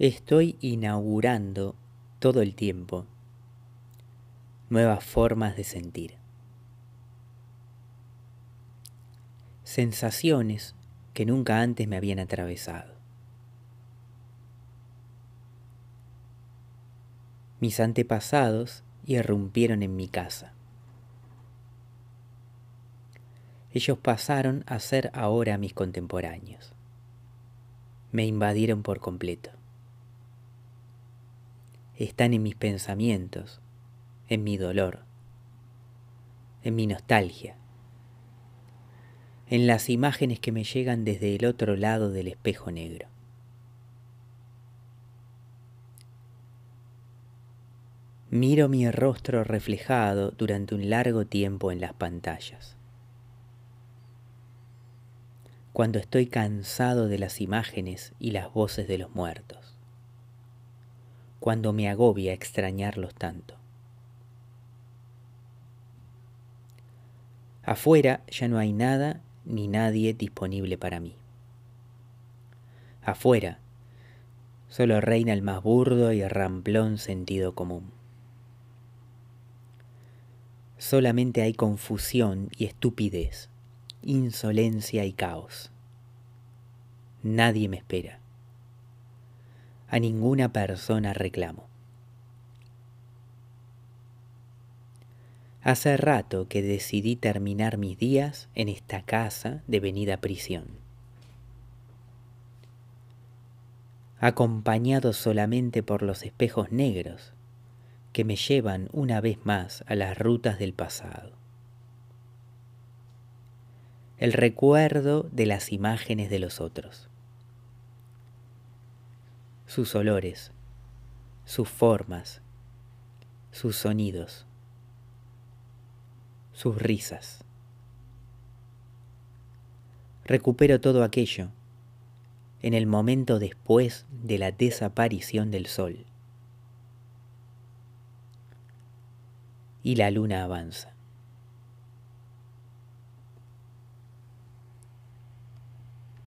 Estoy inaugurando todo el tiempo nuevas formas de sentir. Sensaciones que nunca antes me habían atravesado. Mis antepasados irrumpieron en mi casa. Ellos pasaron a ser ahora mis contemporáneos. Me invadieron por completo están en mis pensamientos, en mi dolor, en mi nostalgia, en las imágenes que me llegan desde el otro lado del espejo negro. Miro mi rostro reflejado durante un largo tiempo en las pantallas. Cuando estoy cansado de las imágenes y las voces de los muertos cuando me agobia extrañarlos tanto. Afuera ya no hay nada ni nadie disponible para mí. Afuera solo reina el más burdo y ramplón sentido común. Solamente hay confusión y estupidez, insolencia y caos. Nadie me espera a ninguna persona reclamo. Hace rato que decidí terminar mis días en esta casa de venida prisión. Acompañado solamente por los espejos negros que me llevan una vez más a las rutas del pasado. El recuerdo de las imágenes de los otros sus olores, sus formas, sus sonidos, sus risas. Recupero todo aquello en el momento después de la desaparición del sol. Y la luna avanza.